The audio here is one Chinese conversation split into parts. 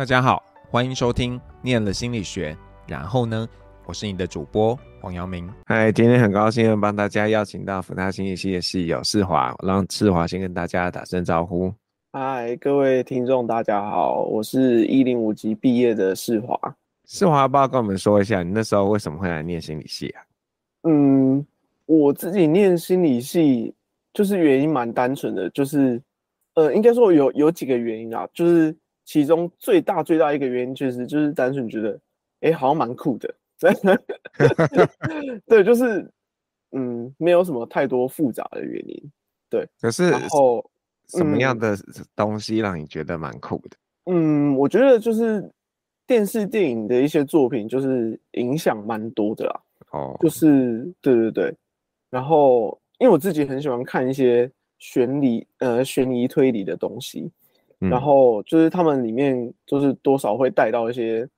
大家好，欢迎收听《念了心理学》，然后呢，我是你的主播黄阳明。嗨，今天很高兴帮大家邀请到福大心理系的室友世华，让世华先跟大家打声招呼。嗨，各位听众，大家好，我是一零五级毕业的世华。世华，要不要跟我们说一下，你那时候为什么会来念心理系啊？嗯，我自己念心理系，就是原因蛮单纯的，就是呃，应该说有有几个原因啊，就是其中最大最大一个原因，确实就是单纯觉得，哎、欸，好像蛮酷的。对，就是嗯，没有什么太多复杂的原因。对，可是然后。什么样的东西让你觉得蛮酷的？嗯，我觉得就是电视电影的一些作品，就是影响蛮多的啦。哦，就是对对对。然后，因为我自己很喜欢看一些悬疑呃悬疑推理的东西，嗯，然后就是他们里面就是多少会带到一些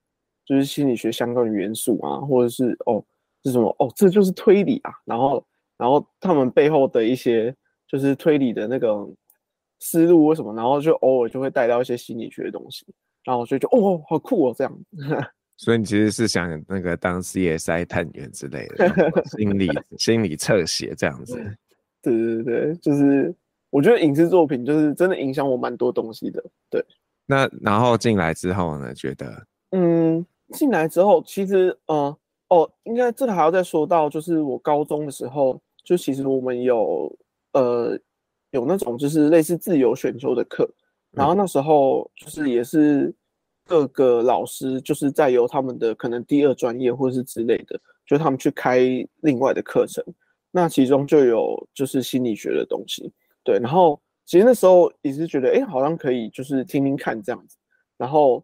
就是心理学相关的元素啊，或者是哦是什么哦这就是推理啊，然后然后他们背后的一些就是推理的那个。思路为什么？然后就偶尔就会带到一些心理学的东西，然后所以就哦，好酷哦，这样。所以你其实是想那个当 CSI 探员之类的，心理心理侧写这样子。对对对，就是我觉得影视作品就是真的影响我蛮多东西的。对。那然后进来之后呢？觉得嗯，进来之后其实呃哦，应该这里还要再说到，就是我高中的时候，就其实我们有呃。有那种就是类似自由选修的课，然后那时候就是也是各个老师就是在由他们的可能第二专业或者是之类的，就他们去开另外的课程，那其中就有就是心理学的东西，对，然后其实那时候也是觉得，哎，好像可以就是听听看这样子，然后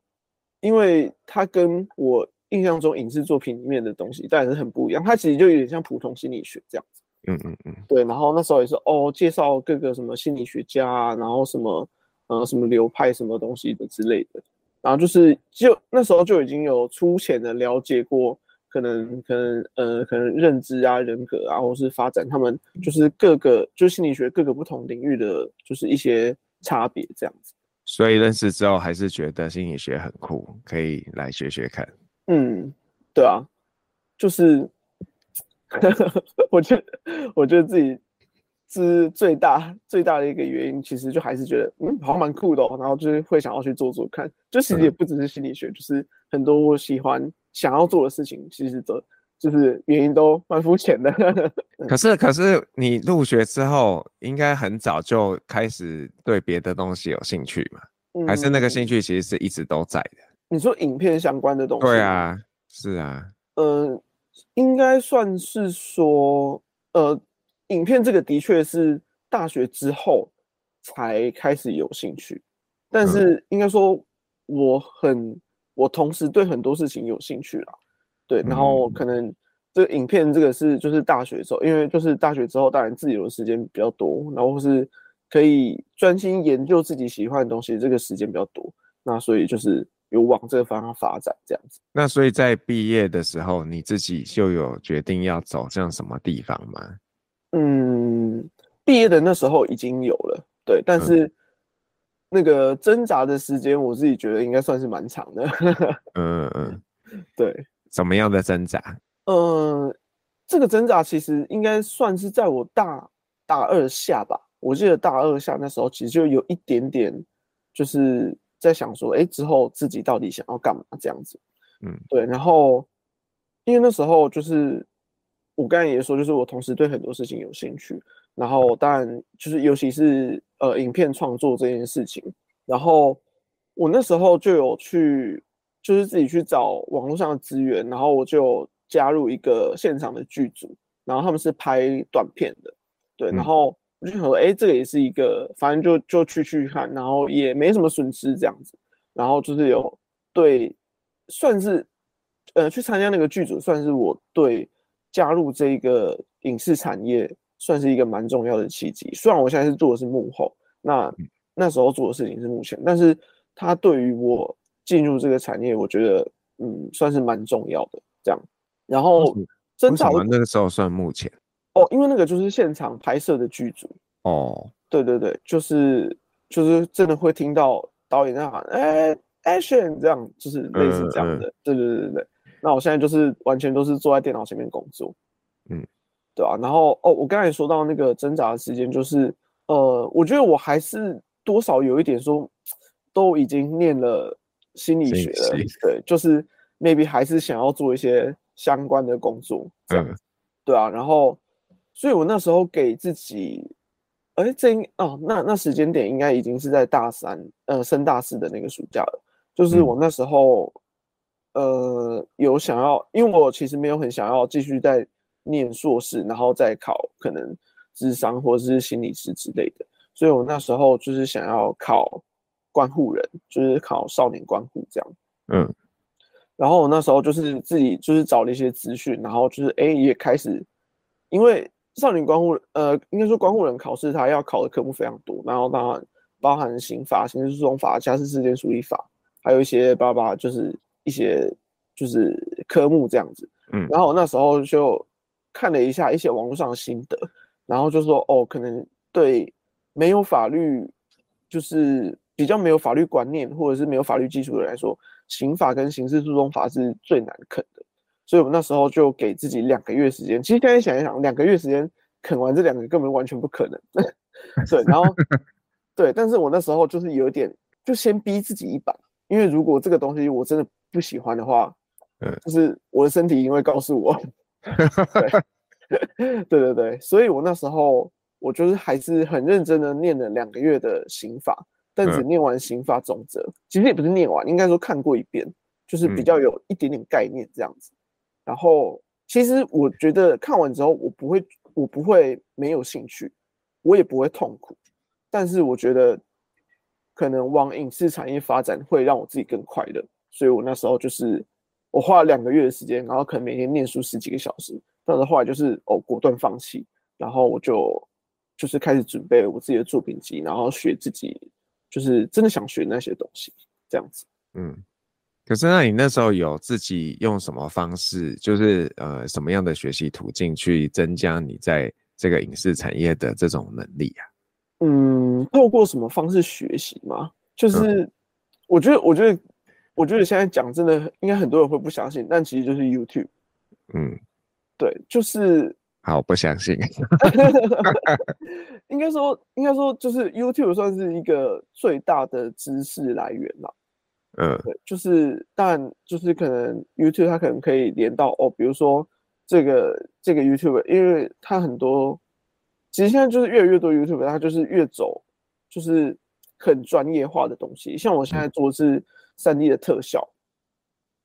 因为它跟我印象中影视作品里面的东西当然是很不一样，它其实就有点像普通心理学这样子。嗯嗯嗯，对，然后那时候也是哦，介绍各个什么心理学家啊，然后什么呃什么流派什么东西的之类的，然后就是就那时候就已经有粗浅的了解过，可能可能呃可能认知啊人格啊，或是发展他们就是各个就是心理学各个不同领域的就是一些差别这样子。所以认识之后还是觉得心理学很酷，可以来学学看。嗯，对啊，就是。我觉得，我觉得自己是最大最大的一个原因，其实就还是觉得，嗯，好像蛮酷的哦。然后就是会想要去做做看，就其实也不只是心理学，嗯、就是很多我喜欢想要做的事情，其实都就是原因都蛮肤浅的。可是，可是你入学之后，应该很早就开始对别的东西有兴趣嘛？嗯、还是那个兴趣其实是一直都在的？你说影片相关的东西？对啊，是啊，嗯、呃。应该算是说，呃，影片这个的确是大学之后才开始有兴趣，但是应该说我很，我同时对很多事情有兴趣啦，对，然后可能这个影片这个是就是大学之后，因为就是大学之后当然自由的时间比较多，然后是可以专心研究自己喜欢的东西，这个时间比较多，那所以就是。有往这个方向发展，这样子。那所以在毕业的时候，你自己就有决定要走向什么地方吗？嗯，毕业的那时候已经有了，对。但是那个挣扎的时间，我自己觉得应该算是蛮长的。嗯嗯，对。什么样的挣扎？嗯，这个挣扎其实应该算是在我大大二下吧。我记得大二下那时候，其实就有一点点，就是。在想说，哎，之后自己到底想要干嘛这样子，嗯，对。然后，因为那时候就是我刚才也说，就是我同时对很多事情有兴趣。然后，当然就是尤其是呃影片创作这件事情。然后我那时候就有去，就是自己去找网络上的资源，然后我就加入一个现场的剧组，然后他们是拍短片的，对，然后。我就想说，哎、欸，这个也是一个，反正就就去去看，然后也没什么损失这样子，然后就是有对，算是呃去参加那个剧组，算是我对加入这个影视产业算是一个蛮重要的契机。虽然我现在是做的是幕后，那那时候做的事情是幕前，但是它对于我进入这个产业，我觉得嗯算是蛮重要的这样。然后真的那个时候算幕前。哦，因为那个就是现场拍摄的剧组哦，对对对，就是就是真的会听到导演在喊，哎、action 这样，就是类似这样的。嗯嗯、对对对对对。那我现在就是完全都是坐在电脑前面工作，嗯，对啊。然后哦，我刚才说到那个挣扎的时间，就是呃，我觉得我还是多少有一点说，都已经念了心理学了，对，就是 maybe 还是想要做一些相关的工作，这样，嗯、对啊。然后，所以我那时候给自己，哎，这应哦，那那时间点应该已经是在大三，呃，升大四的那个暑假了，就是我那时候。嗯呃，有想要，因为我其实没有很想要继续在念硕士，然后再考可能智商或者是心理师之类的，所以我那时候就是想要考关护人，就是考少年关护这样。嗯，然后我那时候就是自己就是找了一些资讯，然后就是哎也开始，因为少年关护，呃，应该说关护人考试，他要考的科目非常多，然后当然包含刑法、刑事诉讼法、家事事件处理法，还有一些巴巴就是。一些就是科目这样子，嗯，然后我那时候就看了一下一些网络上的心得，然后就说哦，可能对没有法律，就是比较没有法律观念或者是没有法律基础的人来说，刑法跟刑事诉讼法是最难啃的，所以我那时候就给自己两个月时间。其实现在想一想，两个月时间啃完这两个根本完全不可能，对，然后 对，但是我那时候就是有点就先逼自己一把，因为如果这个东西我真的。不喜欢的话，嗯，就是我的身体因为告诉我，对，对对对，所以我那时候我就是还是很认真的念了两个月的刑法，但只念完刑法总则，其实也不是念完，应该说看过一遍，就是比较有一点点概念这样子。然后其实我觉得看完之后，我不会，我不会没有兴趣，我也不会痛苦，但是我觉得可能往影视产业发展会让我自己更快乐。所以我那时候就是我花了两个月的时间，然后可能每天念书十几个小时，但是后来就是哦果断放弃，然后我就就是开始准备我自己的作品集，然后学自己就是真的想学那些东西，这样子。嗯，可是那你那时候有自己用什么方式，就是呃什么样的学习途径去增加你在这个影视产业的这种能力啊？嗯，透过什么方式学习吗？就是我觉得，我觉得。我觉得现在讲真的，应该很多人会不相信，但其实就是 YouTube。嗯，对，就是好不相信。应该说，应该说，就是 YouTube 算是一个最大的知识来源了。嗯，对，就是，但就是可能 YouTube 它可能可以连到哦，比如说这个这个 YouTube，因为它很多，其实现在就是越来越多 YouTube，它就是越走就是很专业化的东西。像我现在做的是。嗯三 D 的特效，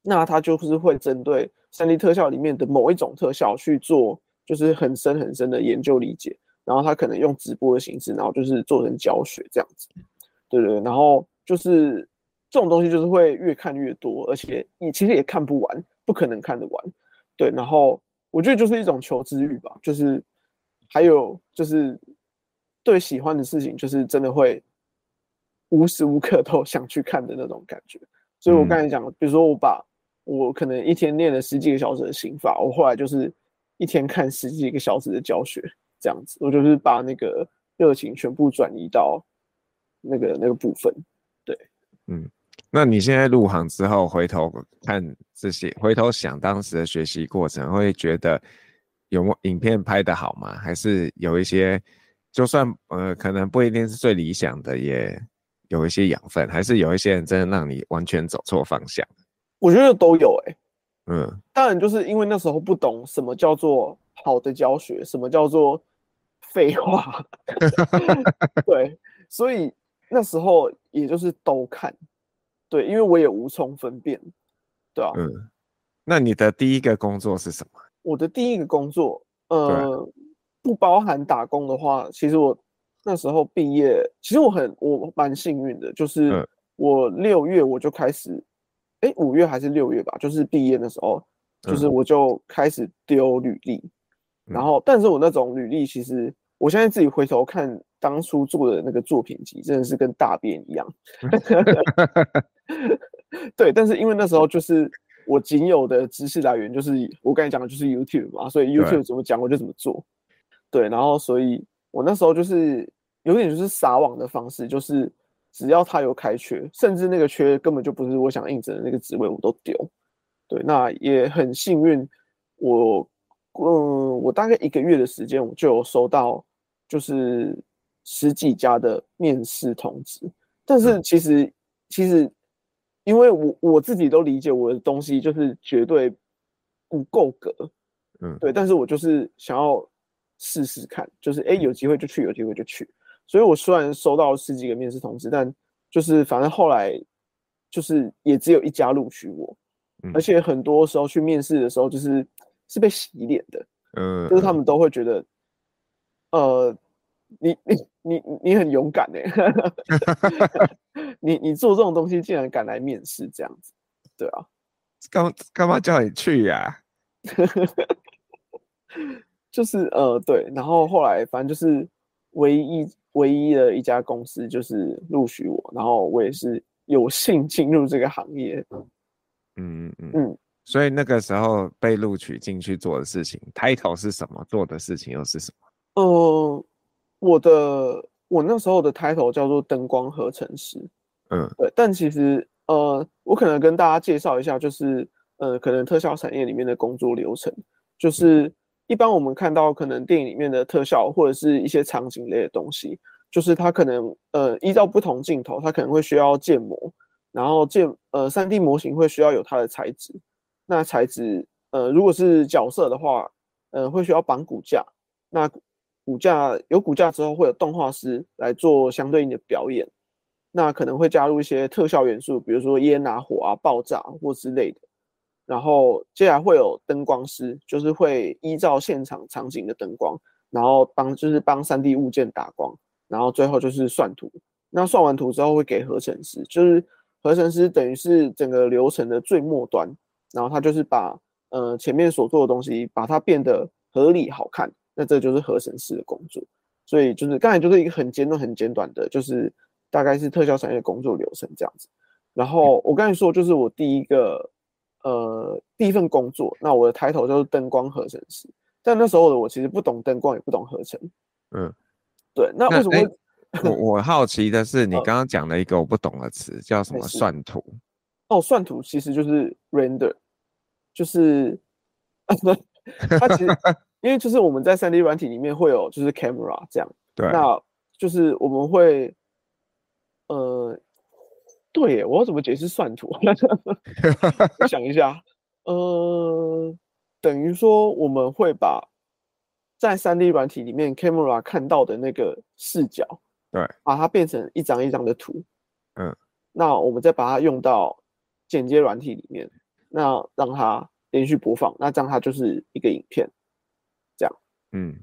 那它就是会针对三 D 特效里面的某一种特效去做，就是很深很深的研究理解。然后它可能用直播的形式，然后就是做成教学这样子，对对。然后就是这种东西就是会越看越多，而且你其实也看不完，不可能看得完。对，然后我觉得就是一种求知欲吧，就是还有就是对喜欢的事情，就是真的会。无时无刻都想去看的那种感觉，所以我刚才讲，比如说我把我可能一天练了十几个小时的心法，我后来就是一天看十几个小时的教学，这样子，我就是把那个热情全部转移到那个那个部分。对，嗯，那你现在入行之后，回头看这些，回头想当时的学习过程，会觉得有没有影片拍的好吗？还是有一些，就算呃，可能不一定是最理想的，也。有一些养分，还是有一些人真的让你完全走错方向？我觉得都有哎、欸。嗯，当然就是因为那时候不懂什么叫做好的教学，什么叫做废话。对，所以那时候也就是都看。对，因为我也无从分辨。对啊。嗯。那你的第一个工作是什么？我的第一个工作，呃，不包含打工的话，其实我。那时候毕业，其实我很我蛮幸运的，就是我六月我就开始，哎、嗯，五月还是六月吧，就是毕业的时候，就是我就开始丢履历，嗯、然后，但是我那种履历，其实我现在自己回头看当初做的那个作品集，真的是跟大便一样。对，但是因为那时候就是我仅有的知识来源，就是我刚才讲的就是 YouTube 嘛，所以 YouTube 怎么讲我就怎么做。对，然后所以。我那时候就是有点就是撒网的方式，就是只要他有开缺，甚至那个缺根本就不是我想应征的那个职位，我都丢。对，那也很幸运，我嗯，我大概一个月的时间，我就有收到就是十几家的面试通知。但是其实其实，因为我我自己都理解我的东西就是绝对不够格，嗯，对。但是我就是想要试试看，就是哎，有机会就去，有机会就去。所以我虽然收到十几个面试通知，但就是反正后来就是也只有一家录取我。而且很多时候去面试的时候，就是是被洗脸的，嗯，就是他们都会觉得，呃，你你你你很勇敢哎，你你做这种东西竟然敢来面试这样子，对啊，干干嘛叫你去呀、啊？就是呃对，然后后来反正就是唯一唯一的一家公司就是录取我，然后我也是有幸进入这个行业。嗯嗯嗯，所以那个时候被录取进去做的事情，title 是什么？做的事情又是什么？呃，我的我那时候的 title 叫做灯光合成师。嗯，对。但其实呃，我可能跟大家介绍一下，就是呃，可能特效产业里面的工作流程，就是一般我们看到可能电影里面的特效或者是一些场景类的东西，就是它可能呃依照不同镜头，它可能会需要建模。然后建呃三 D 模型会需要有它的材质，那材质呃如果是角色的话，呃会需要绑骨架，那骨架有骨架之后会有动画师来做相对应的表演，那可能会加入一些特效元素，比如说烟啊、火啊、爆炸或之类的，然后接下来会有灯光师，就是会依照现场场景的灯光，然后帮就是帮三 D 物件打光，然后最后就是算图，那算完图之后会给合成师，就是。合成师等于是整个流程的最末端，然后他就是把呃前面所做的东西，把它变得合理好看，那这就是合成师的工作。所以就是刚才就是一个很简短、很简短的，就是大概是特效产业工作流程这样子。然后我刚才说，就是我第一个呃第一份工作，那我的抬头就是灯光合成师，但那时候的我其实不懂灯光，也不懂合成。嗯，对，那为什么会？我我好奇的是，你刚刚讲了一个我不懂的词，叫什么算图？哦，算图其实就是 render，就是 它其实 因为就是我们在三 D 软体里面会有就是 camera 这样，对，那就是我们会，呃，对耶，我要怎么解释算图？我想一下，呃，等于说我们会把在三 D 软体里面 camera 看到的那个视角。对，把它变成一张一张的图，嗯，那我们再把它用到剪接软体里面，那让它连续播放，那这样它就是一个影片，这样，嗯，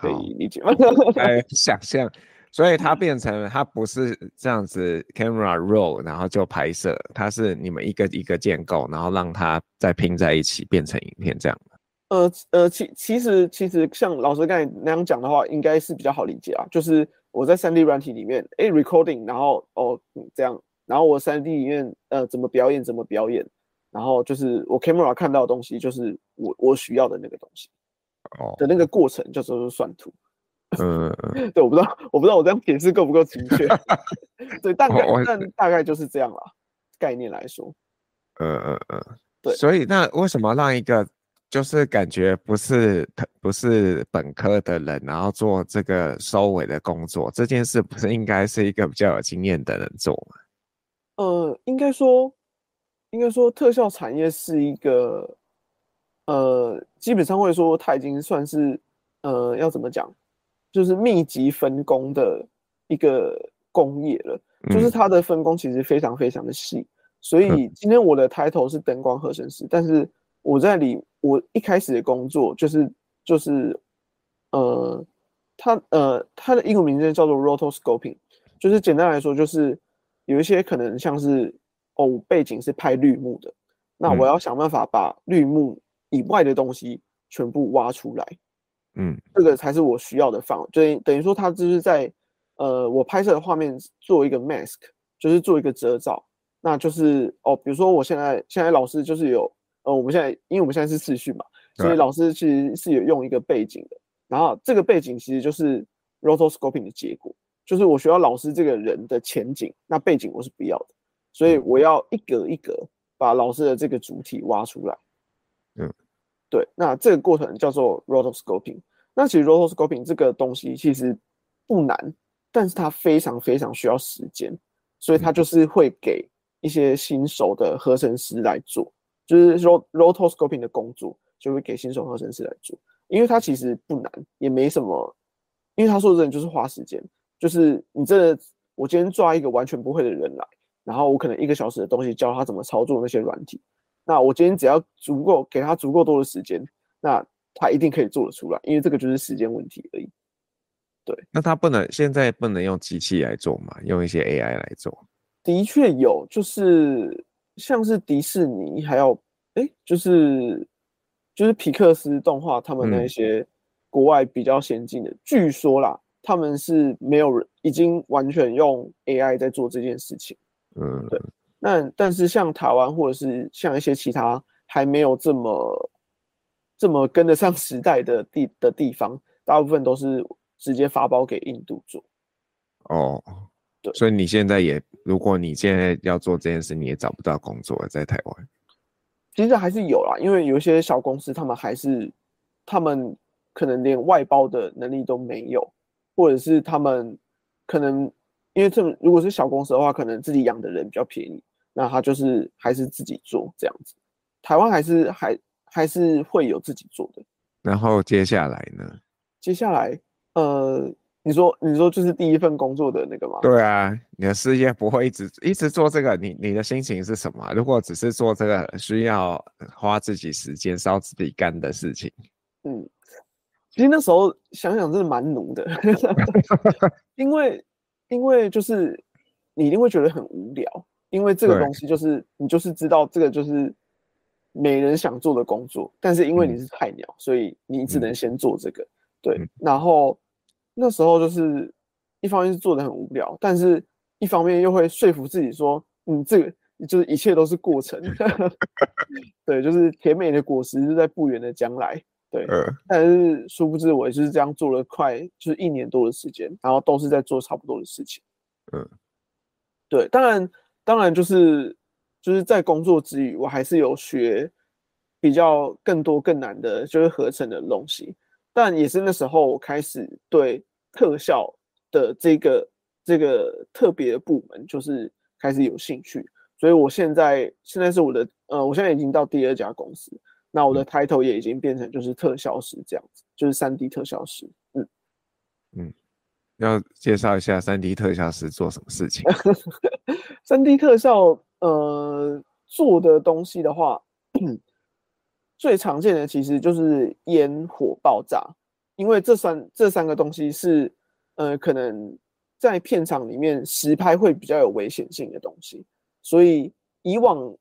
可以理解吗？哎，想象，所以它变成它不是这样子，camera roll，然后就拍摄，它是你们一个一个建构，然后让它再拼在一起变成影片这样。呃呃，其其实其实像老师刚才那样讲的话，应该是比较好理解啊。就是我在三 D 软体里面，哎，recording，然后哦、嗯、这样，然后我三 D 里面呃怎么表演怎么表演，然后就是我 camera 看到的东西就是我我需要的那个东西，哦的那个过程叫做算图。嗯，对，我不知道我不知道我这样解释够不够精确。对，大概但大概就是这样啦，概念来说。嗯嗯嗯，对。所以那为什么让一个？就是感觉不是不是本科的人，然后做这个收尾的工作，这件事不是应该是一个比较有经验的人做吗？呃，应该说，应该说特效产业是一个，呃，基本上会说它已经算是，呃，要怎么讲，就是密集分工的一个工业了，就是它的分工其实非常非常的细，所以今天我的 title 是灯光合成师，但是我在里。我一开始的工作就是就是，呃，它呃它的英文名字叫做 rotoscoping，就是简单来说就是有一些可能像是哦背景是拍绿幕的，那我要想办法把绿幕以外的东西全部挖出来，嗯，这个才是我需要的范围，就等于说它就是在呃我拍摄的画面做一个 mask，就是做一个遮罩，那就是哦比如说我现在现在老师就是有。呃，我们现在，因为我们现在是视讯嘛，所以老师其实是有用一个背景的，然后这个背景其实就是 rotoscoping 的结果，就是我学校老师这个人的前景，那背景我是不要的，所以我要一格一格把老师的这个主体挖出来。嗯，对，那这个过程叫做 rotoscoping。那其实 rotoscoping 这个东西其实不难，但是它非常非常需要时间，所以它就是会给一些新手的合成师来做，就是说 rotoscoping 的工作就会给新手合成师来做，因为它其实不难，也没什么，因为他说的人就是花时间，就是你这我今天抓一个完全不会的人来，然后我可能一个小时的东西教他怎么操作那些软体，那我今天只要足够给他足够多的时间，那他一定可以做得出来，因为这个就是时间问题而已。对，那他不能现在不能用机器来做嘛？用一些 AI 来做？的确有，就是像是迪士尼，还有哎，就是就是皮克斯动画，他们那些国外比较先进的，嗯、据说啦，他们是没有人已经完全用 AI 在做这件事情。嗯，对。那但是像台湾或者是像一些其他还没有这么这么跟得上 时代的地的地方，大部分都是。直接发包给印度做，哦，对，所以你现在也，如果你现在要做这件事，你也找不到工作在台湾。其实还是有啦，因为有一些小公司，他们还是，他们可能连外包的能力都没有，或者是他们可能，因为这如果是小公司的话，可能自己养的人比较便宜，那他就是还是自己做这样子。台湾还是还还是会有自己做的。然后接下来呢？接下来。呃，你说你说就是第一份工作的那个吗？对啊，你的事业不会一直一直做这个，你你的心情是什么？如果只是做这个需要花自己时间烧自己肝的事情，嗯，其实那时候想想真的蛮奴的，因为因为就是你一定会觉得很无聊，因为这个东西就是你就是知道这个就是没人想做的工作，但是因为你是菜鸟，嗯、所以你只能先做这个，对，然后。那时候就是一方面是做的很无聊，但是一方面又会说服自己说，嗯，这个就是一切都是过程，对，就是甜美的果实就在不远的将来，对。但是殊不知我也就是这样做了快就是一年多的时间，然后都是在做差不多的事情。嗯，对，当然当然就是就是在工作之余，我还是有学比较更多更难的，就是合成的东西。但也是那时候，我开始对特效的这个这个特别的部门，就是开始有兴趣。所以我现在现在是我的呃，我现在已经到第二家公司，那我的 title 也已经变成就是特效师这样子，就是三 D 特效师。嗯嗯，要介绍一下 3D 特效师做什么事情？3D 特效呃做的东西的话。最常见的其实就是烟火爆炸，因为这三这三个东西是，呃，可能在片场里面实拍会比较有危险性的东西，所以以往，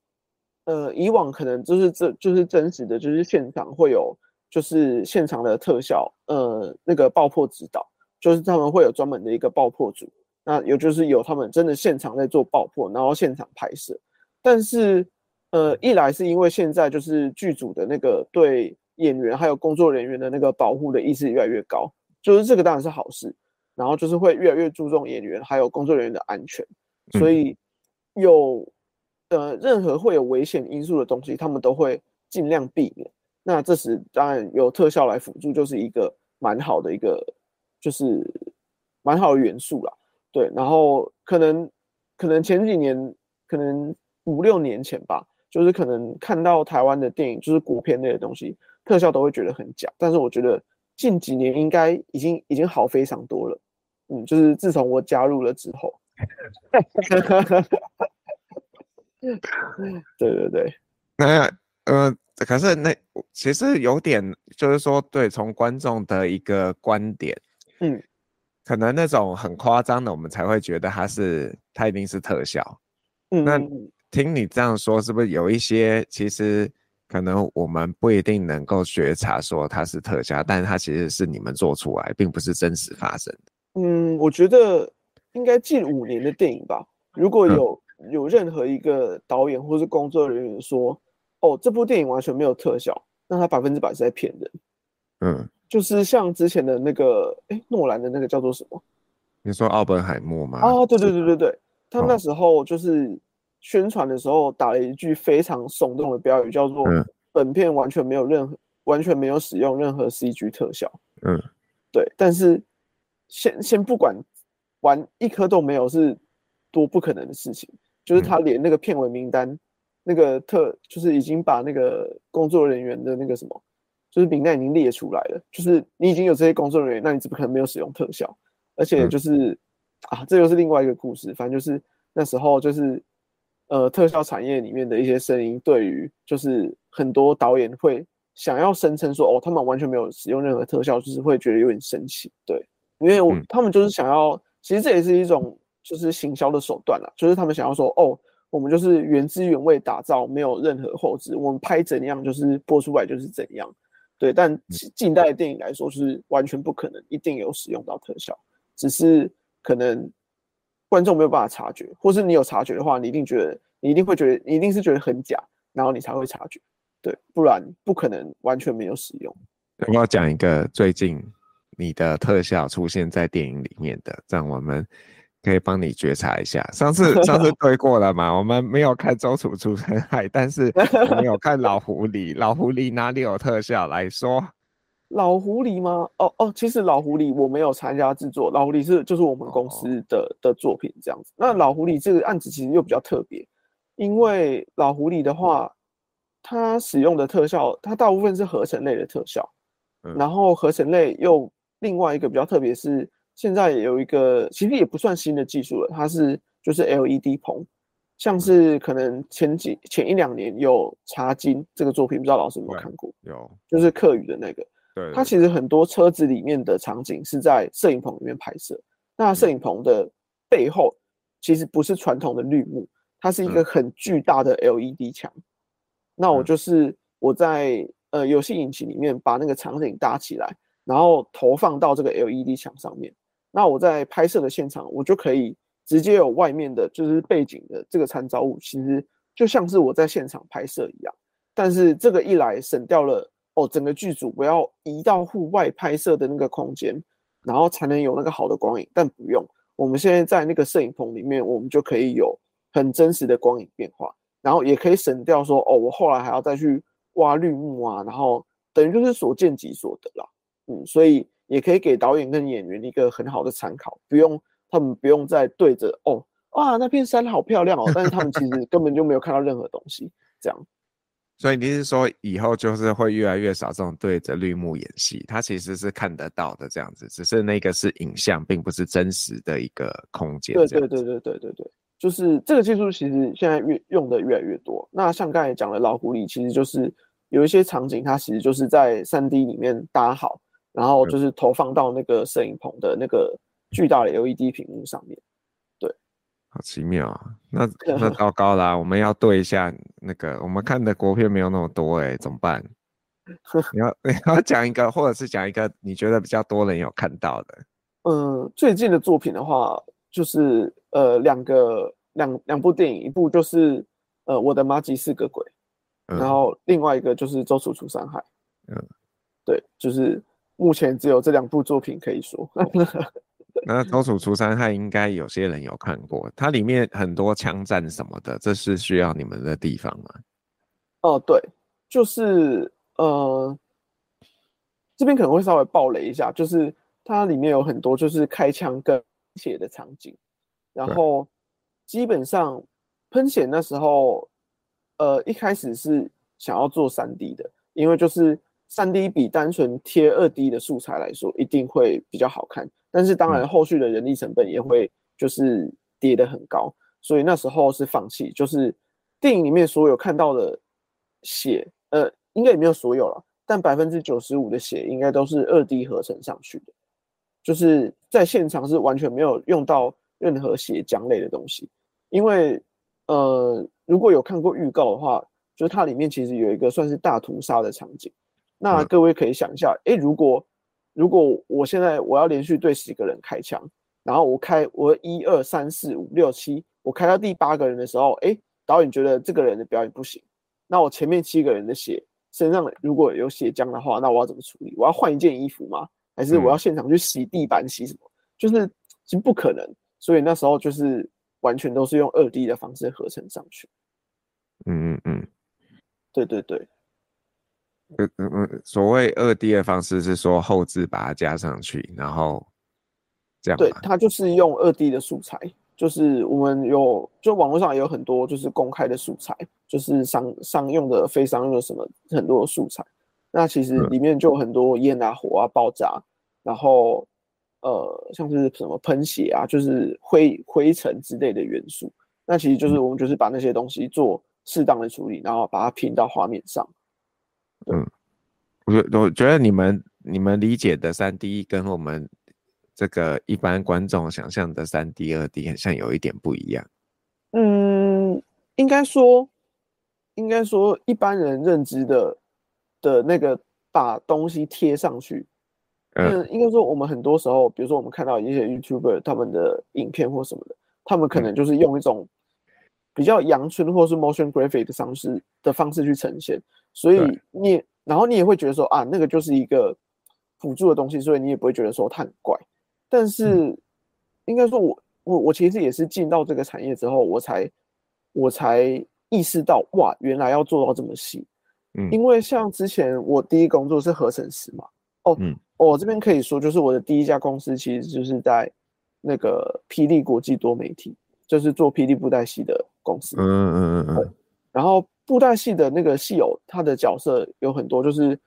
呃，以往可能就是这就是真实的，就是现场会有就是现场的特效，呃，那个爆破指导，就是他们会有专门的一个爆破组，那有就是有他们真的现场在做爆破，然后现场拍摄，但是。呃，一来是因为现在就是剧组的那个对演员还有工作人员的那个保护的意识越来越高，就是这个当然是好事，然后就是会越来越注重演员还有工作人员的安全，所以有呃任何会有危险因素的东西，他们都会尽量避免。那这时当然有特效来辅助，就是一个蛮好的一个就是蛮好的元素啦。对，然后可能可能前几年，可能五六年前吧。就是可能看到台湾的电影，就是国片类的东西，特效都会觉得很假。但是我觉得近几年应该已经已经好非常多了。嗯，就是自从我加入了之后，对对对。那呃，可是那其实有点，就是说，对，从观众的一个观点，嗯，可能那种很夸张的，我们才会觉得它是，它一定是特效。嗯，那。听你这样说，是不是有一些其实可能我们不一定能够觉察说它是特效，但是它其实是你们做出来，并不是真实发生的。嗯，我觉得应该近五年的电影吧。如果有、嗯、有任何一个导演或是工作人员说，哦，这部电影完全没有特效，那他百分之百是在骗人。嗯，就是像之前的那个，哎，诺兰的那个叫做什么？你说奥本海默吗？啊，对对对对对，他那时候就是宣传的时候打了一句非常耸动的标语，叫做“本片完全没有任何、完全没有使用任何 CG 特效”。嗯，对。但是先先不管玩一颗都没有是多不可能的事情，就是他连那个片尾名单、那个特，就是已经把那个工作人员的那个什么，就是名单已经列出来了，就是你已经有这些工作人员，那你怎么可能没有使用特效？而且就是、嗯、啊，这又是另外一个故事。反正就是那时候就是，呃，特效产业里面的一些声音，对于就是很多导演会想要声称说，哦，他们完全没有使用任何特效，就是会觉得有点生气。对，因为我、嗯、他们就是想要，其实这也是一种就是行销的手段啦，就是他们想要说，哦，我们就是原汁原味打造，没有任何后置，我们拍怎样就是播出来就是怎样。对，但近代的电影来说，是完全不可能一定有使用到特效。只是可能观众没有办法察觉，或是你有察觉的话，你一定觉得，你一定会觉得，你一定是觉得很假，然后你才会察觉，对，不然不可能完全没有使用。要不要讲一个最近你的特效出现在电影里面的，让我们可以帮你觉察一下。上次上次 对过了嘛？我们没有看周处除三害，但是我们有看老狐狸，老狐狸哪里有特效来说？老狐狸吗？哦哦，其实老狐狸我没有参加制作，老狐狸是就是我们公司的、哦、的作品这样子。那老狐狸这个案子其实又比较特别，因为老狐狸的话，它使用的特效，它大部分是合成类的特效，嗯、然后合成类又另外一个比较特别是，现在有一个其实也不算新的技术了，它是就是 LED 棚，像是可能前几前一两年有茶金这个作品，不知道老师有没有看过？有，就是客语的那个。对，它其实很多车子里面的场景是在摄影棚里面拍摄。那摄影棚的背后其实不是传统的绿幕，它是一个很巨大的 LED 墙。那我就是我在呃游戏引擎里面把那个场景搭起来，然后投放到这个 LED 墙上面。那我在拍摄的现场，我就可以直接有外面的就是背景的这个参照物，其实就像是我在现场拍摄一样。但是这个一来省掉了。哦，整个剧组不要移到户外拍摄的那个空间，然后才能有那个好的光影。但不用，我们现在在那个摄影棚里面，我们就可以有很真实的光影变化，然后也可以省掉说哦，我后来还要再去挖绿幕啊，然后等于就是所见即所得啦。嗯，所以也可以给导演跟演员一个很好的参考，不用他们不用再对着哦，哇，那片山好漂亮哦，但是他们其实根本就没有看到任何东西，这样。所以你是说以后就是会越来越少这种对着绿幕演戏，它其实是看得到的这样子，只是那个是影像，并不是真实的一个空间。对对对对对对对，就是这个技术其实现在越用的越来越多。那像刚才讲的老狐狸，其实就是有一些场景，它其实就是在三 D 里面搭好，然后就是投放到那个摄影棚的那个巨大的 LED 屏幕上面。对好奇妙啊！那 那糟糕啦，我们要对一下那个，我们看的国片没有那么多哎、欸，怎么办？你要 你要讲一个，或者是讲一个你觉得比较多人有看到的。嗯，最近的作品的话，就是呃两个两两部电影，一部就是呃我的妈吉是个鬼，嗯、然后另外一个就是周处除三害。嗯，对，就是目前只有这两部作品可以说。那周处除三害应该有些人有看过，它里面很多枪战什么的，这是需要你们的地方吗？哦，对，就是呃，这边可能会稍微暴雷一下，就是它里面有很多就是开枪跟血的场景，然后基本上喷血那时候，呃，一开始是想要做三 D 的，因为就是三 D 比单纯贴二 D 的素材来说，一定会比较好看。但是当然，后续的人力成本也会就是跌得很高，所以那时候是放弃。就是电影里面所有看到的血，呃，应该也没有所有了，但百分之九十五的血应该都是二 D 合成上去的，就是在现场是完全没有用到任何血浆类的东西。因为呃，如果有看过预告的话，就是它里面其实有一个算是大屠杀的场景。那各位可以想一下，诶，如果如果我现在我要连续对十个人开枪，然后我开我一二三四五六七，我开到第八个人的时候，哎，导演觉得这个人的表演不行，那我前面七个人的血身上如果有血浆的话，那我要怎么处理？我要换一件衣服吗？还是我要现场去洗地板洗什么？就是其实不可能。所以那时候就是完全都是用二 D 的方式合成上去。嗯嗯嗯，对对对。嗯嗯嗯，所谓二 D 的方式是说后置把它加上去，然后这样。对，它就是用二 D 的素材，就是我们有，就网络上也有很多就是公开的素材，就是商商用的、非商用的什么很多的素材。那其实里面就有很多烟啊、火啊、爆炸，然后呃，像是什么喷血啊，就是灰灰尘之类的元素。那其实就是我们就是把那些东西做适当的处理，然后把它拼到画面上。嗯，我觉我觉得你们你们理解的三 D 跟我们这个一般观众想象的三 D、二 D 好像，有一点不一样。嗯，应该说，应该说一般人认知的的那个把东西贴上去，嗯，应该说我们很多时候，比如说我们看到一些 YouTuber 他们的影片或什么的，他们可能就是用一种比较阳春或是 motion graphic 的方式的方式去呈现。所以你，然后你也会觉得说啊，那个就是一个辅助的东西，所以你也不会觉得说它很怪。但是，应该说我，我我我其实也是进到这个产业之后，我才我才意识到哇，原来要做到这么细。嗯，因为像之前我第一工作是合成师嘛，哦，嗯，我这边可以说，就是我的第一家公司其实就是在那个霹雳国际多媒体，就是做霹雳布袋戏的公司。嗯嗯嗯嗯，然后。布袋戏的那个戏偶，他的角色有很多，就是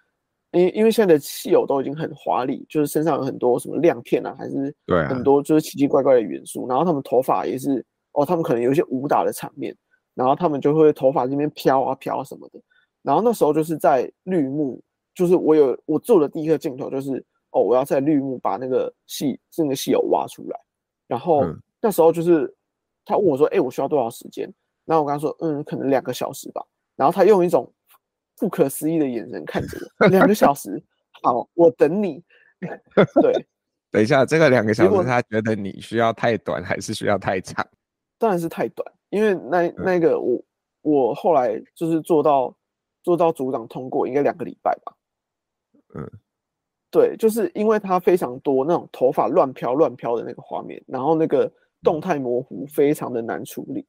因因为现在的戏偶都已经很华丽，就是身上有很多什么亮片啊，还是对很多就是奇奇怪怪的元素。然后他们头发也是哦，他们可能有一些武打的场面，然后他们就会头发这边飘啊飘啊什么的。然后那时候就是在绿幕，就是我有我做的第一个镜头就是哦，我要在绿幕把那个戏这个戏偶挖出来。然后那时候就是他问我说：“哎，我需要多少时间？”然后我跟他说，嗯，可能两个小时吧。然后他用一种不可思议的眼神看着我，两个小时，好，我等你。对，等一下，这个两个小时，他觉得你需要太短还是需要太长？当然是太短，因为那那个我、嗯、我后来就是做到做到组长通过，应该两个礼拜吧。嗯，对，就是因为他非常多那种头发乱飘乱飘的那个画面，然后那个动态模糊非常的难处理。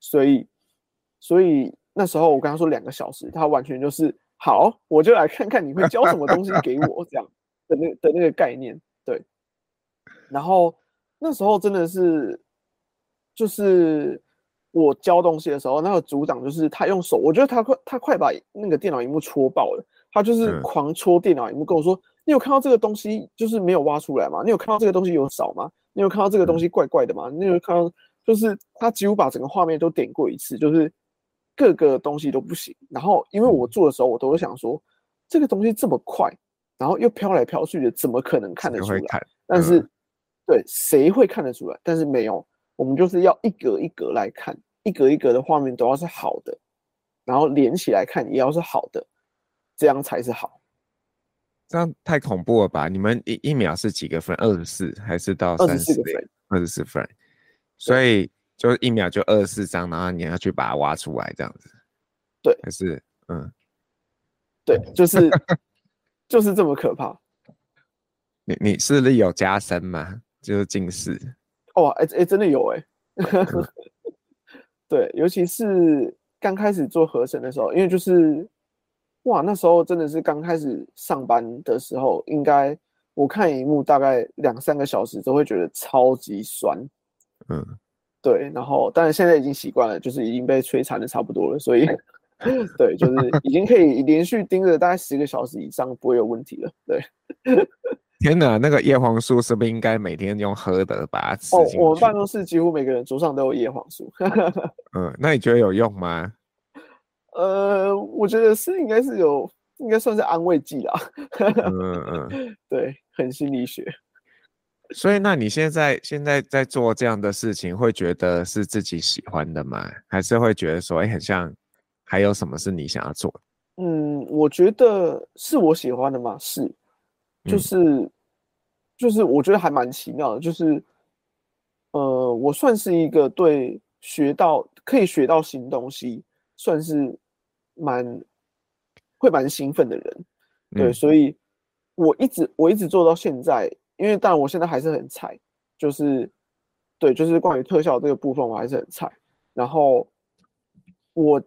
所以，所以那时候我跟他说两个小时，他完全就是好，我就来看看你会教什么东西给我这样 的那的那个概念，对。然后那时候真的是，就是我教东西的时候，那个组长就是他用手，我觉得他快他快把那个电脑荧幕戳爆了，他就是狂戳电脑荧幕跟我说：“你有看到这个东西就是没有挖出来吗？你有看到这个东西有少吗？你有看到这个东西怪怪的吗？你有看到？”就是他几乎把整个画面都点过一次，就是各个东西都不行。然后因为我做的时候，我都会想说，这个东西这么快，然后又飘来飘去的，怎么可能看得出来？但是，对，谁会看得出来？但是没有，我们就是要一格一格来看，一格一格的画面都要是好的，然后连起来看也要是好的，这样才是好。这样太恐怖了吧？你们一一秒是几个分？二十四还是到三十分？二十四分。所以就一秒就二十四张，然后你要去把它挖出来，这样子。对，还是嗯，对，就是 就是这么可怕。你你视力有加深吗？就是近视。哦，哎、欸、哎、欸，真的有哎、欸。对，尤其是刚开始做合成的时候，因为就是哇，那时候真的是刚开始上班的时候，应该我看一幕大概两三个小时都会觉得超级酸。嗯，对，然后但是现在已经习惯了，就是已经被摧残的差不多了，所以 对，就是已经可以连续盯着大概十个小时以上不会有问题了。对，天哪，那个叶黄素是不是应该每天用喝的把它吃？哦，我们办公室几乎每个人桌上都有叶黄素。嗯，那你觉得有用吗？呃，我觉得是应该是有，应该算是安慰剂啦。嗯嗯，对，很心理学。所以，那你现在现在在做这样的事情，会觉得是自己喜欢的吗？还是会觉得说，哎、欸，很像还有什么是你想要做的？嗯，我觉得是我喜欢的吗？是，就是、嗯、就是，我觉得还蛮奇妙的。就是，呃，我算是一个对学到可以学到新东西，算是蛮会蛮兴奋的人。对，嗯、所以我一直我一直做到现在。因为当然我现在还是很菜，就是对，就是关于特效这个部分，我还是很菜。然后我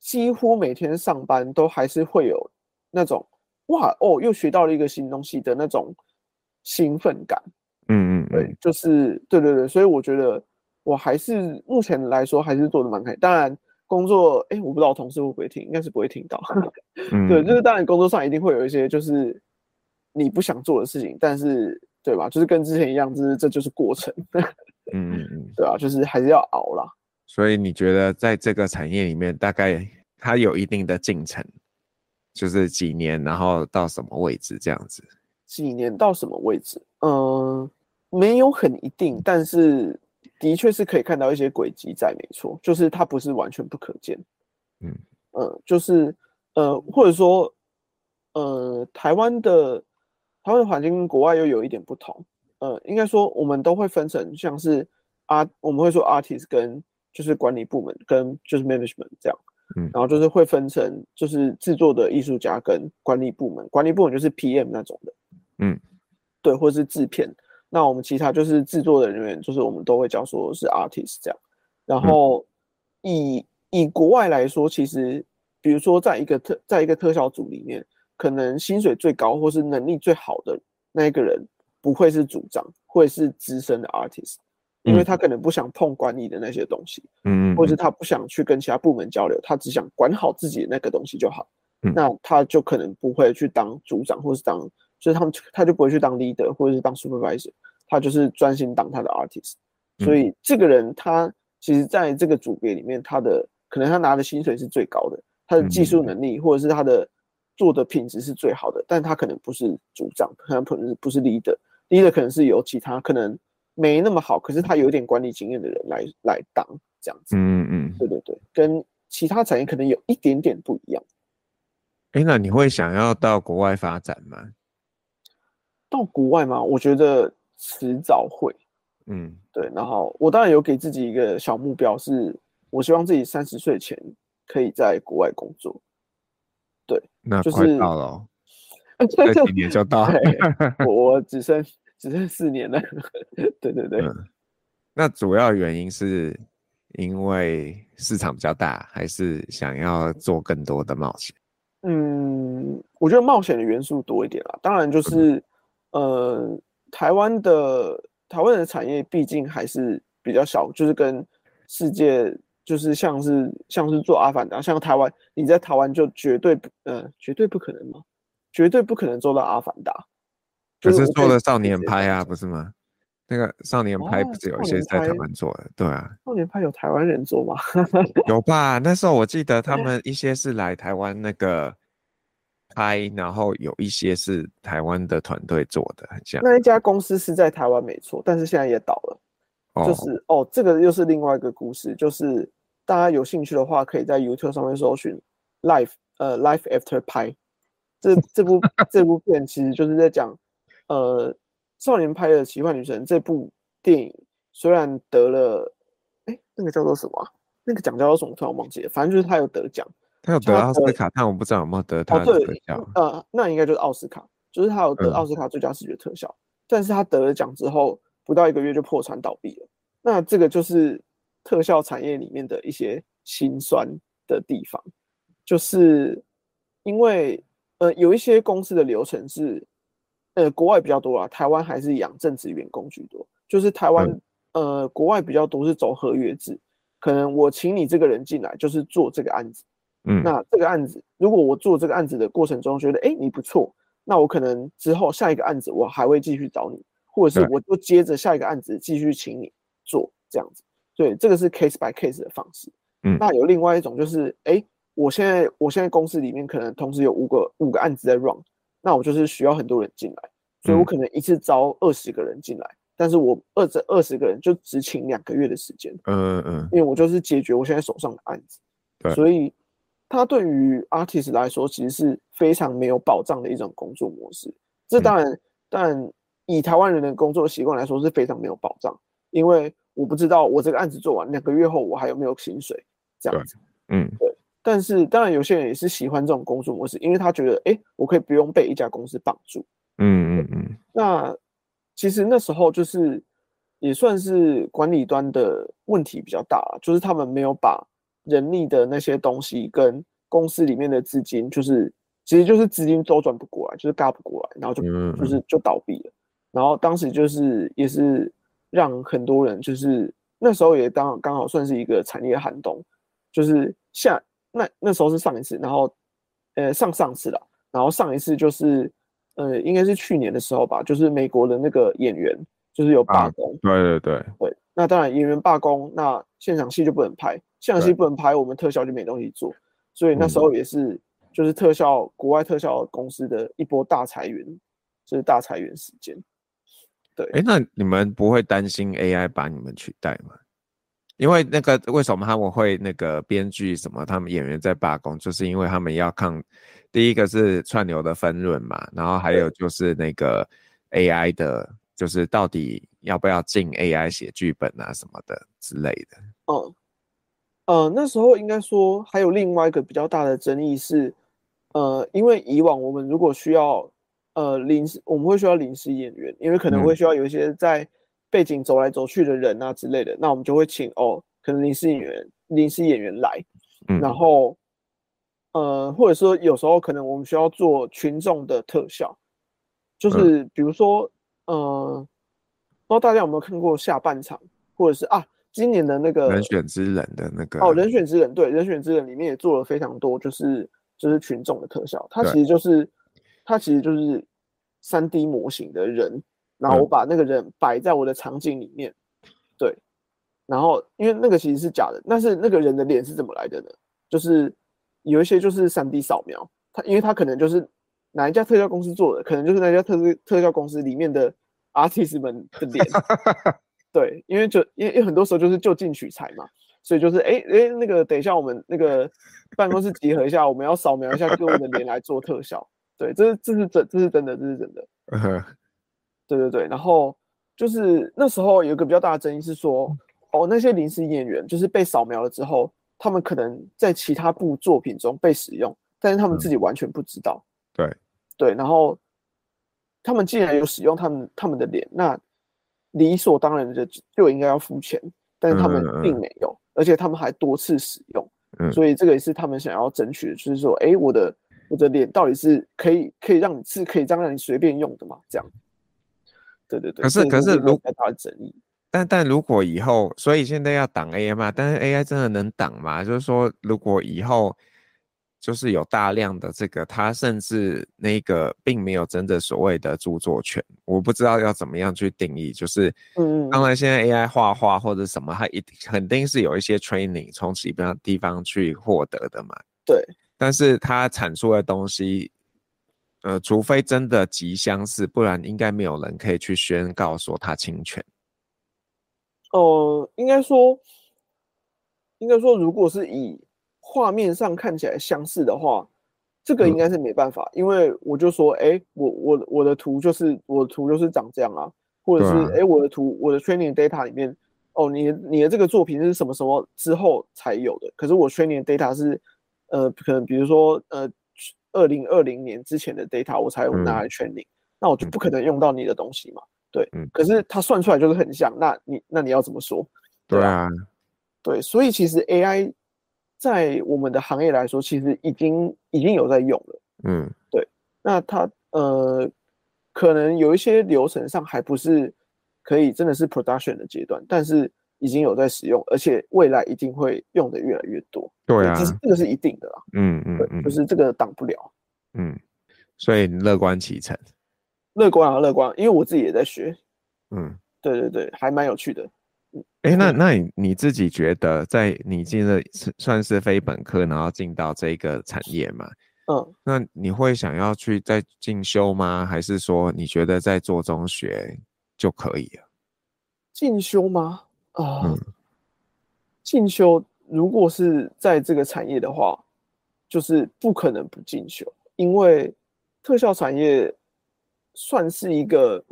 几乎每天上班都还是会有那种哇哦，又学到了一个新东西的那种兴奋感。嗯嗯，对，就是对对对，所以我觉得我还是目前来说还是做的蛮开心。当然工作，哎，我不知道同事会不会听，应该是不会听到。嗯、对，就是当然工作上一定会有一些就是你不想做的事情，但是对吧？就是跟之前一样，就是这就是过程。嗯嗯嗯，对啊，就是还是要熬啦。所以你觉得在这个产业里面，大概它有一定的进程，就是几年，然后到什么位置这样子？几年到什么位置？嗯。没有很一定，但是的确是可以看到一些轨迹在，没错，就是它不是完全不可见。嗯呃，就是呃，或者说呃，台湾的台湾的环境跟国外又有一点不同。呃，应该说我们都会分成像是啊，我们会说 artist 跟就是管理部门跟就是 management 这样。嗯，然后就是会分成就是制作的艺术家跟管理部门，管理部门就是 PM 那种的。嗯，对，或者是制片。那我们其他就是制作的人员，就是我们都会叫说是 artist 这样。然后以以国外来说，其实比如说在一个特在一个特效组里面，可能薪水最高或是能力最好的那一个人，不会是组长，会是资深的 artist，因为他可能不想碰管理的那些东西，嗯，或者是他不想去跟其他部门交流，他只想管好自己的那个东西就好。嗯，那他就可能不会去当组长，或是当。所以他们他就不会去当 leader 或者是当 supervisor，他就是专心当他的 artist。所以这个人他其实在这个组别里面，他的可能他拿的薪水是最高的，他的技术能力或者是他的做的品质是最好的，但他可能不是组长，可能不是不是 leader，leader 可能是由其他可能没那么好，可是他有点管理经验的人来来当这样子。嗯嗯，对对对，跟其他产业可能有一点点不一样。哎，那你会想要到国外发展吗？到国外吗？我觉得迟早会。嗯，对。然后我当然有给自己一个小目标，是我希望自己三十岁前可以在国外工作。对，那就是快到了，再几年就到了。我我只剩只剩四年了。对对对。嗯，那主要原因是因为市场比较大，还是想要做更多的冒险？嗯，我觉得冒险的元素多一点啦。当然就是。嗯呃，台湾的台湾的产业毕竟还是比较小，就是跟世界就是像是像是做阿凡达，像台湾你在台湾就绝对不呃绝对不可能嘛？绝对不可能做到阿凡达。可是做了少年派啊，不是吗？那个少年派不是有一些在台湾做的？哦、对啊，少年派有台湾人做吗？有吧？那时候我记得他们一些是来台湾那个。拍，然后有一些是台湾的团队做的，很像。那一家公司是在台湾没错，但是现在也倒了。哦、就是哦，这个又是另外一个故事。就是大家有兴趣的话，可以在 YouTube 上面搜寻 Life 呃 Life After 拍。这这部这部片其实就是在讲呃少年派的奇幻女神这部电影，虽然得了哎那个叫做什么、啊？那个奖叫做什么？突然忘记了。反正就是他有得奖。他有得奥斯卡，但我不知道有没有得他的特效。哦、呃，那应该就是奥斯卡，就是他有得奥斯卡最佳视觉特效。嗯、但是他得了奖之后，不到一个月就破产倒闭了。那这个就是特效产业里面的一些辛酸的地方，就是因为呃有一些公司的流程是呃国外比较多啊，台湾还是养正职员工居多。就是台湾、嗯、呃国外比较多是走合约制，可能我请你这个人进来就是做这个案子。嗯，那这个案子，如果我做这个案子的过程中觉得，哎，你不错，那我可能之后下一个案子我还会继续找你，或者是我就接着下一个案子继续请你做这样子。对，这个是 case by case 的方式。嗯，那有另外一种就是，哎，我现在我现在公司里面可能同时有五个五个案子在 run，那我就是需要很多人进来，所以我可能一次招二十个人进来，但是我二这二十个人就只请两个月的时间。嗯嗯，因为我就是解决我现在手上的案子。对，所以。它对于 artist 来说，其实是非常没有保障的一种工作模式。这当然，但以台湾人的工作习惯来说，是非常没有保障。因为我不知道我这个案子做完两个月后，我还有没有薪水这样子。嗯，对。但是当然，有些人也是喜欢这种工作模式，因为他觉得，哎，我可以不用被一家公司绑住。嗯嗯嗯。那其实那时候就是，也算是管理端的问题比较大，就是他们没有把人力的那些东西跟公司里面的资金，就是其实就是资金周转不过来，就是轧不过来，然后就就是就倒闭了。然后当时就是也是让很多人就是那时候也刚刚好算是一个产业寒冬，就是下那那时候是上一次，然后呃上上次了，然后上一次就是呃应该是去年的时候吧，就是美国的那个演员。就是有罢工，啊，对对对对，那当然演员罢工，那现场戏就不能拍，现场戏不能拍，我们特效就没东西做，所以那时候也是就是特效国外特效公司的一波大裁员，就是大裁员时间。对，哎，那你们不会担心 AI 把你们取代吗？因为那个为什么他们会那个编剧什么，他们演员在罢工，就是因为他们要抗，第一个是串流的分润嘛，然后还有就是那个 AI 的。就是到底要不要进 AI 写剧本啊什么的之类的。嗯，呃，那时候应该说还有另外一个比较大的争议是，呃，因为以往我们如果需要呃临时，我们会需要临时演员，因为可能会需要有一些在背景走来走去的人啊之类的，嗯、那我们就会请哦，可能临时演员临时演员来，嗯、然后呃，或者说有时候可能我们需要做群众的特效，就是比如说。嗯呃，不知道大家有没有看过下半场，或者是啊，今年的那个人选之人的那个哦，人选之人对，人选之人里面也做了非常多，就是就是群众的特效，它其实就是它其实就是三 D 模型的人，然后我把那个人摆在我的场景里面，嗯、对，然后因为那个其实是假的，但是那个人的脸是怎么来的呢？就是有一些就是三 D 扫描，他因为他可能就是。哪一家特效公司做的？可能就是那家特特效公司里面的 artist 们的脸。对，因为就因为因为很多时候就是就近取材嘛，所以就是哎哎、那个等一下我们那个办公室集合一下，我们要扫描一下各位的脸来做特效。对，这是这是真这是真的这是真的。对对对，然后就是那时候有一个比较大的争议是说，哦，那些临时演员就是被扫描了之后，他们可能在其他部作品中被使用，但是他们自己完全不知道。对。对，然后他们既然有使用他们他们的脸，那理所当然的就应该要付钱，但是他们并没有，嗯嗯嗯，而且他们还多次使用，嗯，所以这个也是他们想要争取的，就是说，哎，我的我的脸到底是可以可以让你是可以这样让你随便用的吗？这样，对对对。可是可是如果他的争议，但但如果以后，所以现在要挡 AI 嘛？但是 AI 真的能挡吗？就是说，如果以后。就是有大量的这个，他甚至那个并没有真的所谓的著作权，我不知道要怎么样去定义。就是，嗯，当然现在 AI 画画或者什么，它一肯定是有一些 training 从其他地方去获得的嘛。对，但是它产出的东西，呃，除非真的极相似，不然应该没有人可以去宣告说它侵权。哦、呃，应该说，应该说，如果是以画面上看起来相似的话，这个应该是没办法，嗯、因为我就说，哎，我我我的图就是我的图就是长这样啊，或者是哎、啊，我的图我的 training data 里面，哦，你你的这个作品是什么什么之后才有的，可是我 training data 是，呃，可能比如说呃，二零二零年之前的 data 我才有拿来 training，、嗯、那我就不可能用到你的东西嘛，对，嗯、可是它算出来就是很像，那你那你要怎么说？对啊，对，所以其实 AI。在我们的行业来说，其实已经已经有在用了。嗯，对。那它呃，可能有一些流程上还不是可以真的是 production 的阶段，但是已经有在使用，而且未来一定会用的越来越多。对啊，这是这个是一定的啦。嗯嗯，对，就是这个挡不了。嗯，所以乐观其成。乐观啊，乐观，因为我自己也在学。嗯，对对对，还蛮有趣的。哎，那那你你自己觉得，在你进了算是非本科，然后进到这个产业嘛？嗯，那你会想要去再进修吗？还是说你觉得在做中学就可以了？进修吗？啊、进修如果是在这个产业的话，就是不可能不进修，因为特效产业算是一个，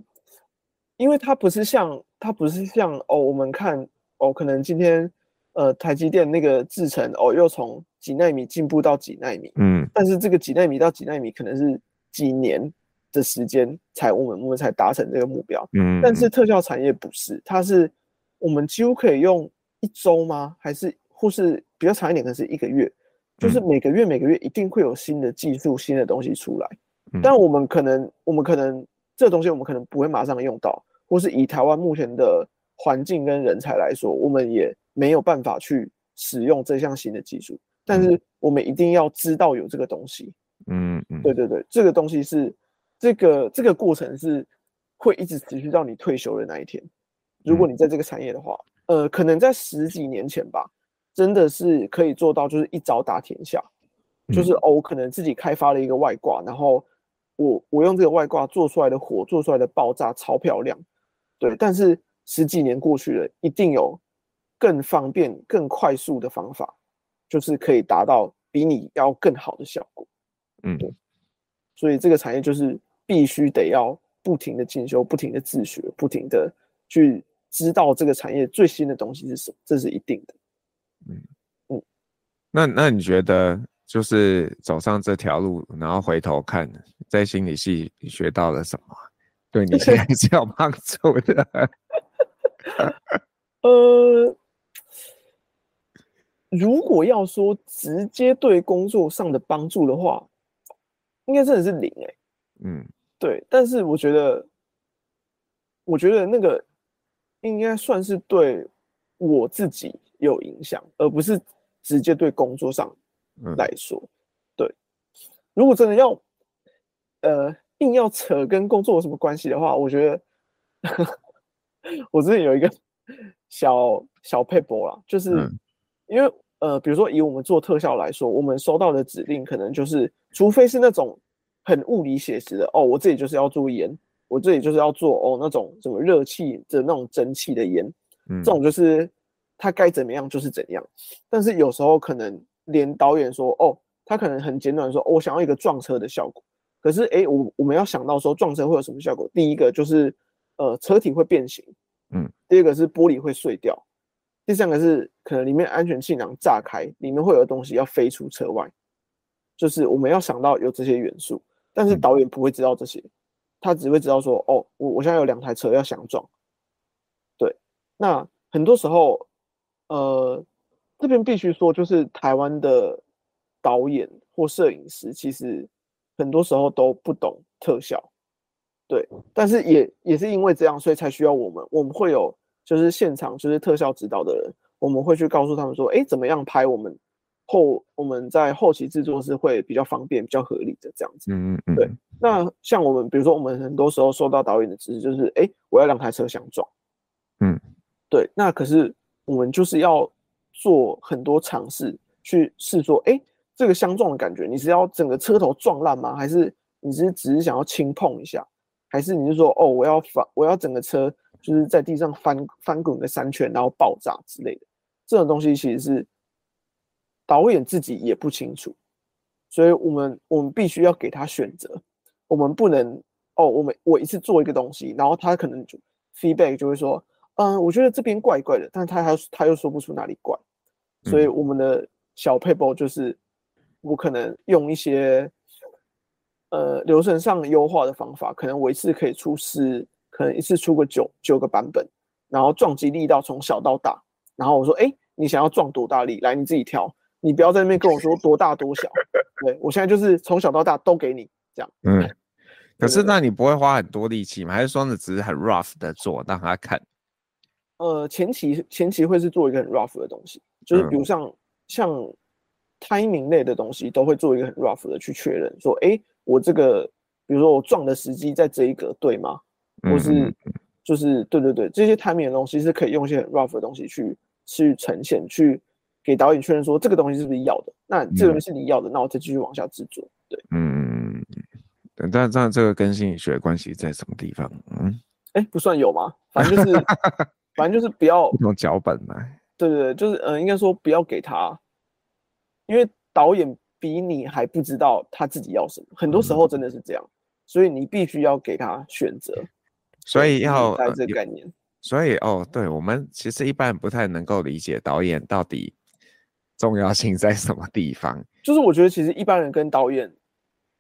因为它不是像。它不是像哦，我们看哦，可能今天呃台积电那个制程哦，又从几纳米进步到几纳米，嗯，但是这个几纳米到几纳米可能是几年的时间才我们我们才达成这个目标。嗯，但是特效产业不是，它是我们几乎可以用一周吗？还是或是比较长一点，可能是一个月，就是每个月每个月一定会有新的技术、新的东西出来。但我们可能我们可能这个东西我们可能不会马上用到，或是以台湾目前的环境跟人才来说，我们也没有办法去使用这项新的技术。但是我们一定要知道有这个东西。嗯嗯，对对对，这个东西是这个这个过程是会一直持续到你退休的那一天。如果你在这个产业的话，呃，可能在十几年前吧，真的是可以做到，就是一招打天下。就是哦，我可能自己开发了一个外挂，然后我我用这个外挂做出来的火做出来的爆炸超漂亮，对。但是十几年过去了，一定有更方便、更快速的方法，就是可以达到比你要更好的效果。嗯，对，所以这个产业就是必须得要不停的进修，不停的自学，不停的去知道这个产业最新的东西是什么，这是一定的。嗯嗯，那那你觉得就是走上这条路，然后回头看，在心理系学到了什么，对你现在是有帮助的？呃，如果要说直接对工作上的帮助的话。应该真的是零哎、欸，嗯，对，但是我觉得，我觉得那个应该算是对我自己有影响，而不是直接对工作上来说。嗯、对，如果真的要，呃，硬要扯跟工作有什么关系的话，我觉得 我之前有一个小小配博啦，就是因为。呃，比如说以我们做特效来说，我们收到的指令可能就是，除非是那种很物理写实的哦，我自己就是要做烟，我这里就是要做哦那种什么热气的那种蒸汽的烟，嗯，这种就是它该怎么样就是怎样。但是有时候可能连导演说哦，他可能很简短说，哦，我想要一个撞车的效果，可是哎，我我们要想到说撞车会有什么效果？第一个就是呃车体会变形，嗯，第二个是玻璃会碎掉。第三个是可能里面安全气囊炸开，里面会有东西要飞出车外，就是我们要想到有这些元素，但是导演不会知道这些，他只会知道说，哦，我我现在有两台车要相撞，对，那很多时候，呃，这边必须说，就是台湾的导演或摄影师，其实很多时候都不懂特效，对，但是也也是因为这样，所以才需要我们，我们会有。就是现场就是特效指导的人，我们会去告诉他们说，哎，怎么样拍我们后我们在后期制作是会比较方便、比较合理的这样子。嗯嗯嗯对。那像我们，比如说我们很多时候收到导演的指示，就是哎，我要两台车相撞。嗯，对。那可是我们就是要做很多尝试去试说，哎，这个相撞的感觉，你是要整个车头撞烂吗？还是你是只是想要轻碰一下？还是你是说，哦，我要反，我要整个车。就是在地上翻翻滚个三圈，然后爆炸之类的，这种东西其实是导演自己也不清楚，所以我们我们必须要给他选择，我们不能哦，我们我一次做一个东西，然后他可能就 feedback 就会说，嗯，我觉得这边怪怪的，但是他还他又说不出哪里怪，所以我们的小 paper 就是我可能用一些呃流程上优化的方法，可能我一次可以出师。可能一次出个九九个版本，然后撞击力道从小到大，然后我说，哎，你想要撞多大力？来，你自己挑，你不要在那边跟我说多大多小。对，我现在就是从小到大都给你这样。嗯，可是那你不会花很多力气吗？还是说你只是很 rough 的做让他看？呃，前期前期会是做一个很 rough 的东西，就是比如像、嗯、像 timing 类的东西，都会做一个很 rough 的去确认，说，哎，我这个比如说我撞的时机在这一格对吗？或是就是对对对，这些 timing 的东西是可以用一些很 rough 的东西去去呈现，去给导演确认说这个东西是不是要的。那这个东西是你要的，那我再继续往下制作。对，嗯，但这样这个跟心理学关系在什么地方？嗯，哎，不算有吗？反正就是 反正就是不要用脚本嘛。对对对，就是嗯，应该说不要给他，因为导演比你还不知道他自己要什么，很多时候真的是这样，所以你必须要给他选择。所以要带这个概念，所以哦，对，我们其实一般不太能够理解导演到底重要性在什么地方。就是我觉得其实一般人跟导演，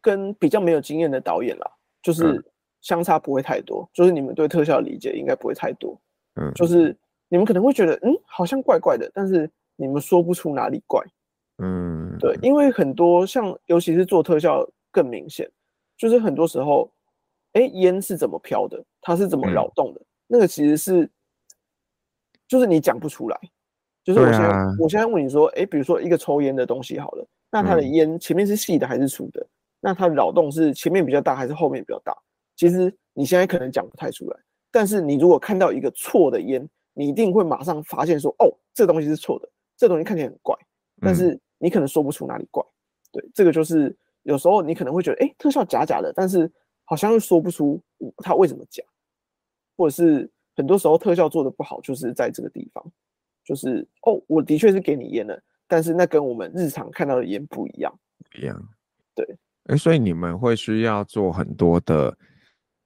跟比较没有经验的导演啦，就是相差不会太多，嗯、就是你们对特效的理解应该不会太多。嗯，就是你们可能会觉得，嗯，好像怪怪的，但是你们说不出哪里怪。嗯，对，因为很多像，尤其是做特效更明显，就是很多时候，哎，烟是怎么飘的，它是怎么扰动的，嗯、那个其实是，就是你讲不出来。就是我现在，啊、我现在问你说，哎，比如说一个抽烟的东西好了，那它的烟前面是细的还是粗的？嗯、那它的扰动是前面比较大还是后面比较大？其实你现在可能讲不太出来，但是你如果看到一个错的烟，你一定会马上发现说，哦，这东西是错的，这东西看起来很怪，但是你可能说不出哪里怪。对，这个就是有时候你可能会觉得，哎，特效假假的，但是好像又说不出它为什么假，或者是很多时候特效做的不好，就是在这个地方。就是哦，我的确是给你烟了，但是那跟我们日常看到的烟不一样，不一样。对，哎、欸，所以你们会需要做很多的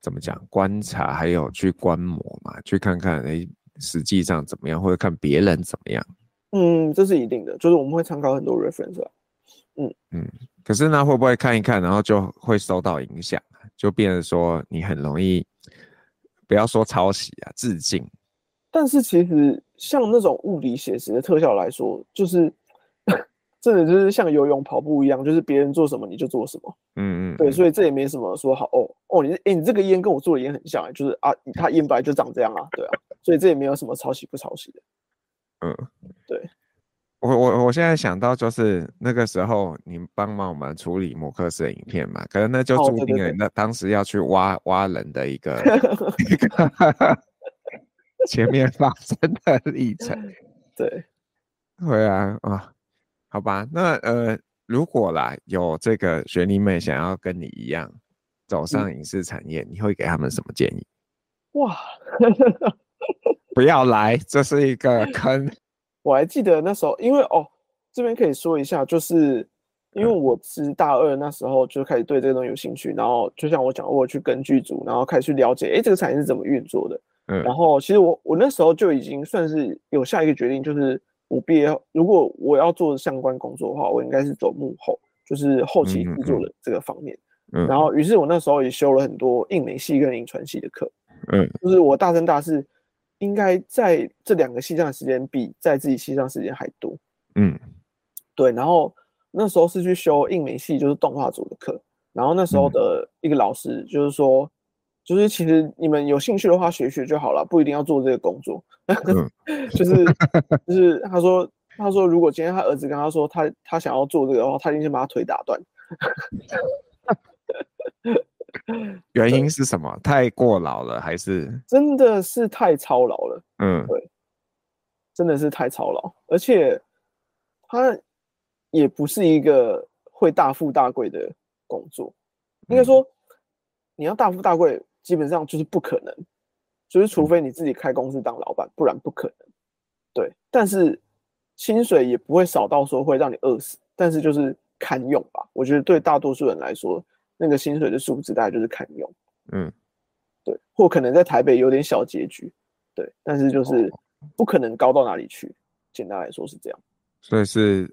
怎么讲观察，还有去观摩嘛，去看看哎、欸，实际上怎么样，或者看别人怎么样。嗯，这是一定的，就是我们会参考很多 reference 啊。嗯嗯，可是呢，会不会看一看，然后就会受到影响，就变成说你很容易，不要说抄袭啊，致敬。但是其实像那种物理写实的特效来说，就是 真的就是像游泳、跑步一样，就是别人做什么你就做什么。嗯嗯，对，所以这也没什么说好哦哦，你哎、欸、你这个烟跟我做的烟很像、欸，就是啊，它烟本来就长这样啊，对啊，所以这也没有什么抄袭不抄袭的。嗯，对。我我我现在想到就是那个时候你帮忙我们处理摩克斯的影片嘛，可能那就注定了那当时要去挖挖人的一个一个。前面发生的历程，对，对啊，啊，好吧，那呃，如果啦有这个学弟妹想要跟你一样走上影视产业，嗯、你会给他们什么建议？哇，不要来，这是一个 坑。我还记得那时候，因为哦，这边可以说一下，就是因为我是大二那时候就开始对这个东西有兴趣，然后就像我讲，我去跟剧组，然后开始去了解，哎，这个产业是怎么运作的。嗯，然后其实我我那时候就已经算是有下一个决定，就是我毕业如果我要做相关工作的话，我应该是走幕后，就是后期制作的这个方面。嗯，然后于是我那时候也修了很多印美系跟影传系的课。嗯，就是我大三大四应该在这两个系上的时间比在自己系上时间还多。嗯，对，然后那时候是去修印美系，就是动画组的课，然后那时候的一个老师就是说。就是其实你们有兴趣的话学学就好了，不一定要做这个工作。嗯、就是就是他说他说如果今天他儿子跟他说他他想要做这个的话，他一定先把他腿打断。原因是什么？太过劳了还是？真的是太操劳了。嗯，对，真的是太操劳，而且他也不是一个会大富大贵的工作，应该说你要大富大贵。基本上就是不可能，就是除非你自己开公司当老板，不然不可能。对，但是薪水也不会少到说会让你饿死，但是就是堪用吧。我觉得对大多数人来说，那个薪水的数字大概就是堪用。嗯，对，或可能在台北有点小拮据，对，但是就是不可能高到哪里去。简单来说是这样。所以是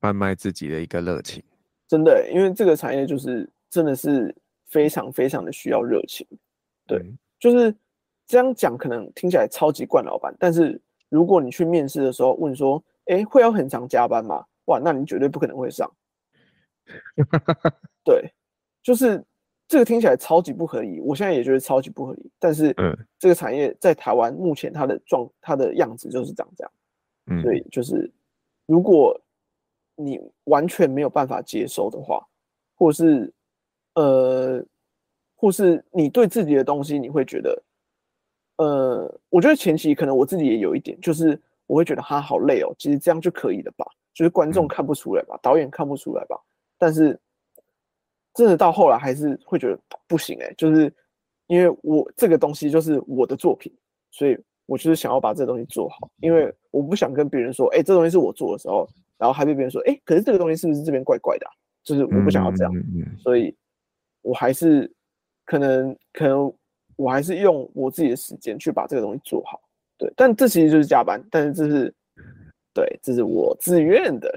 贩卖自己的一个热情。真的，因为这个产业就是真的是。非常非常的需要热情，对，嗯、就是这样讲，可能听起来超级惯老板，但是如果你去面试的时候问说，哎，会要很长加班吗？哇，那你绝对不可能会上。对，就是这个听起来超级不合理，我现在也觉得超级不合理，但是，嗯，这个产业在台湾目前它的状，它的样子就是长这样，嗯，所以就是如果你完全没有办法接受的话，或是。呃，或是你对自己的东西，你会觉得，呃，我觉得前期可能我自己也有一点，就是我会觉得他好累哦，其实这样就可以了吧，就是观众看不出来吧，导演看不出来吧，但是真的到后来还是会觉得不行哎，就是因为我这个东西就是我的作品，所以我就是想要把这个东西做好，因为我不想跟别人说，哎，这东西是我做的时候，然后还被别人说，哎，可是这个东西是不是这边怪怪的啊？就是我不想要这样，所以。我还是可能可能我还是用我自己的时间去把这个东西做好，对，但这其实就是加班，但是这是对，这是我自愿的，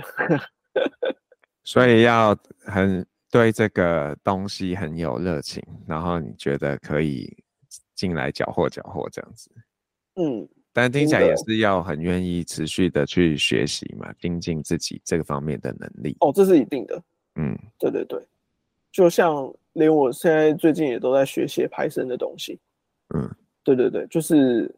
所以要很对这个东西很有热情，然后你觉得可以进来搅和搅和这样子。嗯，但听起来也是要很愿意持续的去学习嘛，精进自己这个方面的能力。哦，这是一定的。嗯，对对对，就像连我现在最近也都在学写 Python 的东西。嗯，对对对，就是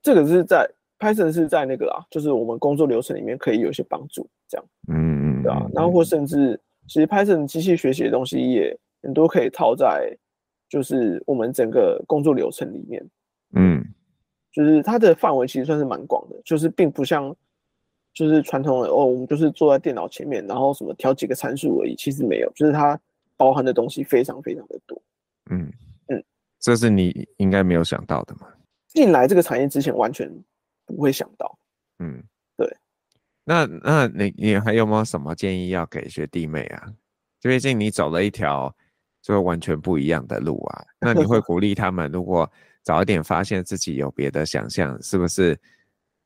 这个是在 Python 是在那个啦，就是我们工作流程里面可以有一些帮助，这样。嗯嗯，对啊，然后或甚至其实 Python 机器学习的东西也很多可以套在就是我们整个工作流程里面。嗯。就是它的范围其实算是蛮广的，就是并不像就是传统的哦，我们就是坐在电脑前面，然后什么调几个参数而已。其实没有，就是它包含的东西非常非常的多。嗯嗯，这是你应该没有想到的嘛？进来这个产业之前完全不会想到。嗯，对。那那你你还有没有什么建议要给学弟妹啊？就毕竟你走了一条就完全不一样的路啊。那你会鼓励他们如果？早一点发现自己有别的想象，是不是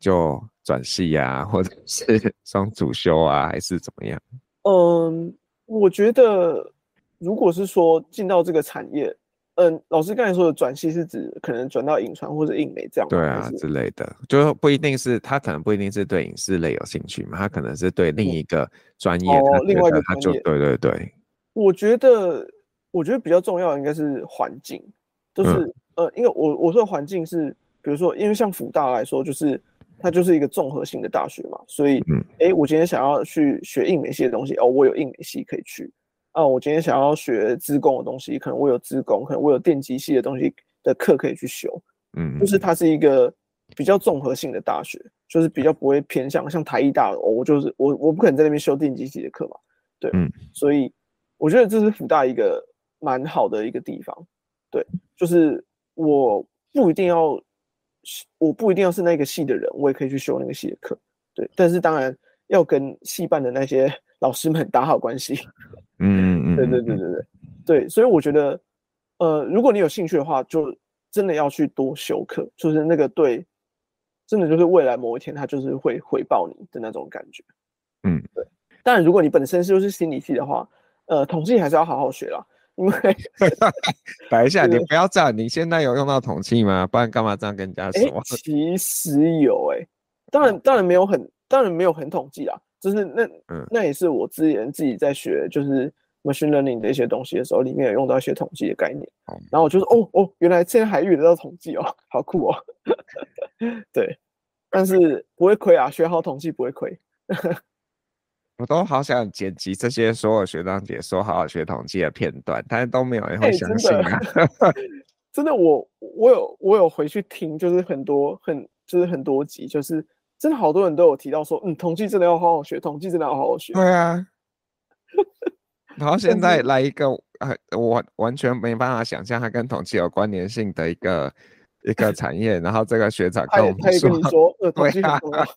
就转系啊，或者是双主修啊，还是怎么样？嗯，我觉得如果是说进到这个产业，嗯，老师刚才说的转系是指可能转到影传或者印媒这样，对啊之类的，就不一定是他可能不一定是对影视类有兴趣嘛，他可能是对另一个专业，哦，另外一个他就对对对。我觉得我觉得比较重要的应该是环境，就是。嗯呃，因为我我说的环境是，比如说，因为像辅大来说，就是它就是一个综合性的大学嘛，所以，哎、嗯，我今天想要去学印美系的东西，哦，我有印美系可以去。啊，我今天想要学资工的东西，可能我有资工，可能我有电机系的东西的课可以去修。嗯，就是它是一个比较综合性的大学，就是比较不会偏向像台艺大，哦，我就是我我不可能在那边修电机系的课嘛，对，嗯，所以我觉得这是福大一个蛮好的一个地方，对，就是。我不一定要，我不一定要是那个系的人，我也可以去修那个系的课，对。但是当然要跟系办的那些老师们打好关系。嗯嗯嗯，对对对对对对。所以我觉得，呃，如果你有兴趣的话，就真的要去多修课，就是那个对，真的就是未来某一天他就是会回报你的那种感觉。嗯，对。当然，如果你本身就是心理系的话，呃，统计还是要好好学啦。因为，等一下，你不要这样。你现在有用到统计吗？不然干嘛这样跟人家说？欸、其实有哎、欸，当然当然没有很当然没有很统计啦，就是那、嗯、那也是我之前自己在学就是 machine learning 的一些东西的时候，里面有用到一些统计的概念。嗯、然后我就说哦哦，原来现在还遇得到统计哦，好酷哦。对，但是不会亏啊，学好统计不会亏。我都好想剪辑这些所有学长姐说好好学统计的片段，但是都没有人会相信啊！欸、真的，真的我我有我有回去听，就是很多很就是很多集，就是真的好多人都有提到说，嗯，统计真的要好好学，统计真的要好好学。对啊。然后现在来一个呃，我完全没办法想象它跟统计有关联性的一个一个产业，然后这个学长跟我们说，他跟你说，呃，统计很重要。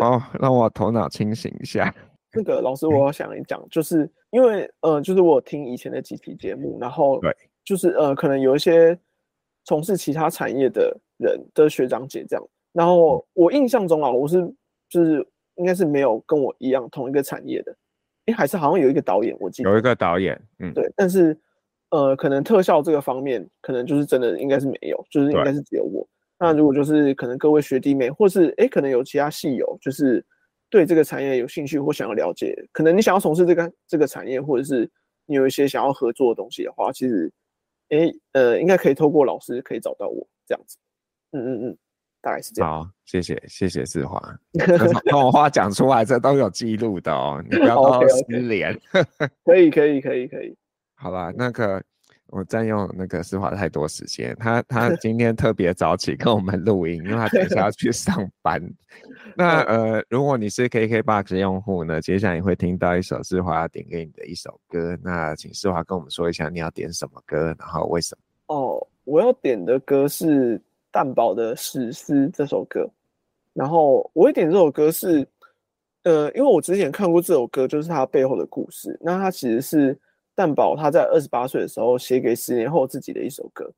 哦，让我头脑清醒一下。那个老师，我要想一讲，就是因为呃，就是我听以前的几期节目，然后对，就是呃，可能有一些从事其他产业的人的学长姐这样，然后我印象中啊，我是就是应该是没有跟我一样同一个产业的，哎，还是好像有一个导演，我记得有一个导演，嗯，对，但是呃，可能特效这个方面，可能就是真的应该是没有，就是应该是只有我。那如果就是可能各位学弟妹，或是哎，可能有其他系友，就是对这个产业有兴趣或想要了解，可能你想要从事这个这个产业，或者是你有一些想要合作的东西的话，其实哎呃，应该可以透过老师可以找到我这样子。嗯嗯嗯，大概是这样。好，谢谢谢谢志华，把我 话讲出来，这都有记录的哦，你不要到时候失联。可以可以可以可以。好吧，那个。我占用那个思华太多时间，他他 今天特别早起跟我们录音，因为他等一下要去上班。那 呃，如果你是 KKBOX 用户呢，接下来你会听到一首思华要点给你的一首歌。那请思华跟我们说一下你要点什么歌，然后为什么？哦，我要点的歌是蛋堡的《史诗》这首歌。然后我会点这首歌是，呃，因为我之前看过这首歌，就是它背后的故事。那它其实是。蛋堡他在二十八岁的时候写给十年后自己的一首歌，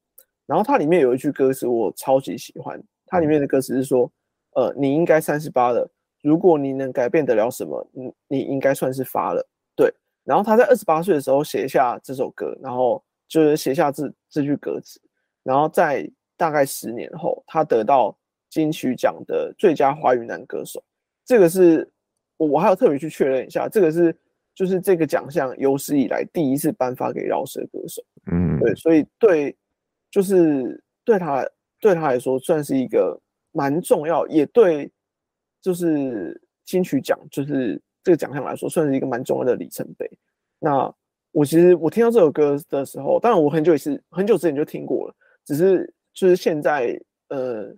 然后它里面有一句歌词我超级喜欢，它里面的歌词是说，呃，你应该三十八了，如果你能改变得了什么，你你应该算是发了。对，然后他在二十八岁的时候写下这首歌，然后就是写下这这句歌词，然后在大概十年后，他得到金曲奖的最佳华语男歌手。这个是我我还要特别去确认一下，这个是就是这个奖项有史以来第一次颁发给饶舌歌手。嗯，对，所以对，就是对他对他来说算是一个蛮重要，也对，就是金曲奖就是这个奖项来说算是一个蛮重要的里程碑。那我其实我听到这首歌的时候，当然我很久也是很久之前就听过了，只是就是现在呃，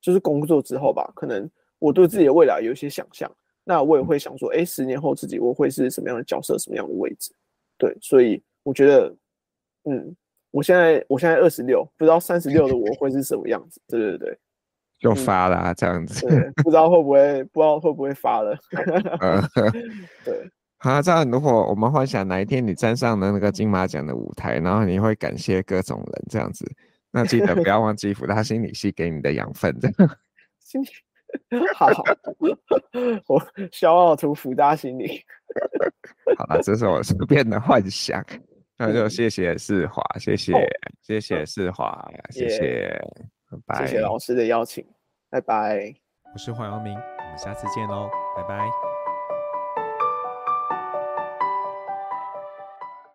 就是工作之后吧，可能我对自己的未来有一些想象，那我也会想说，哎，十年后自己我会是什么样的角色，什么样的位置？对，所以我觉得。嗯，我现在我现在二十六，不知道三十六的我会是什么样子。对对对，就发了、这样子。对，不知道会不会，不知道会不会发了。呃、对。好，这样如果我们幻想哪一天你站上了那个金马奖的舞台，然后你会感谢各种人这样子，那记得不要忘记福大心理系给你的养分。心理，好，我骄傲图福大心理。好了，这是我随便的幻想。那就谢谢世华，谢谢、哦、谢谢世华，谢谢，拜拜。谢谢老师的邀请，拜拜。我是黄阳明，我们下次见喽，拜拜。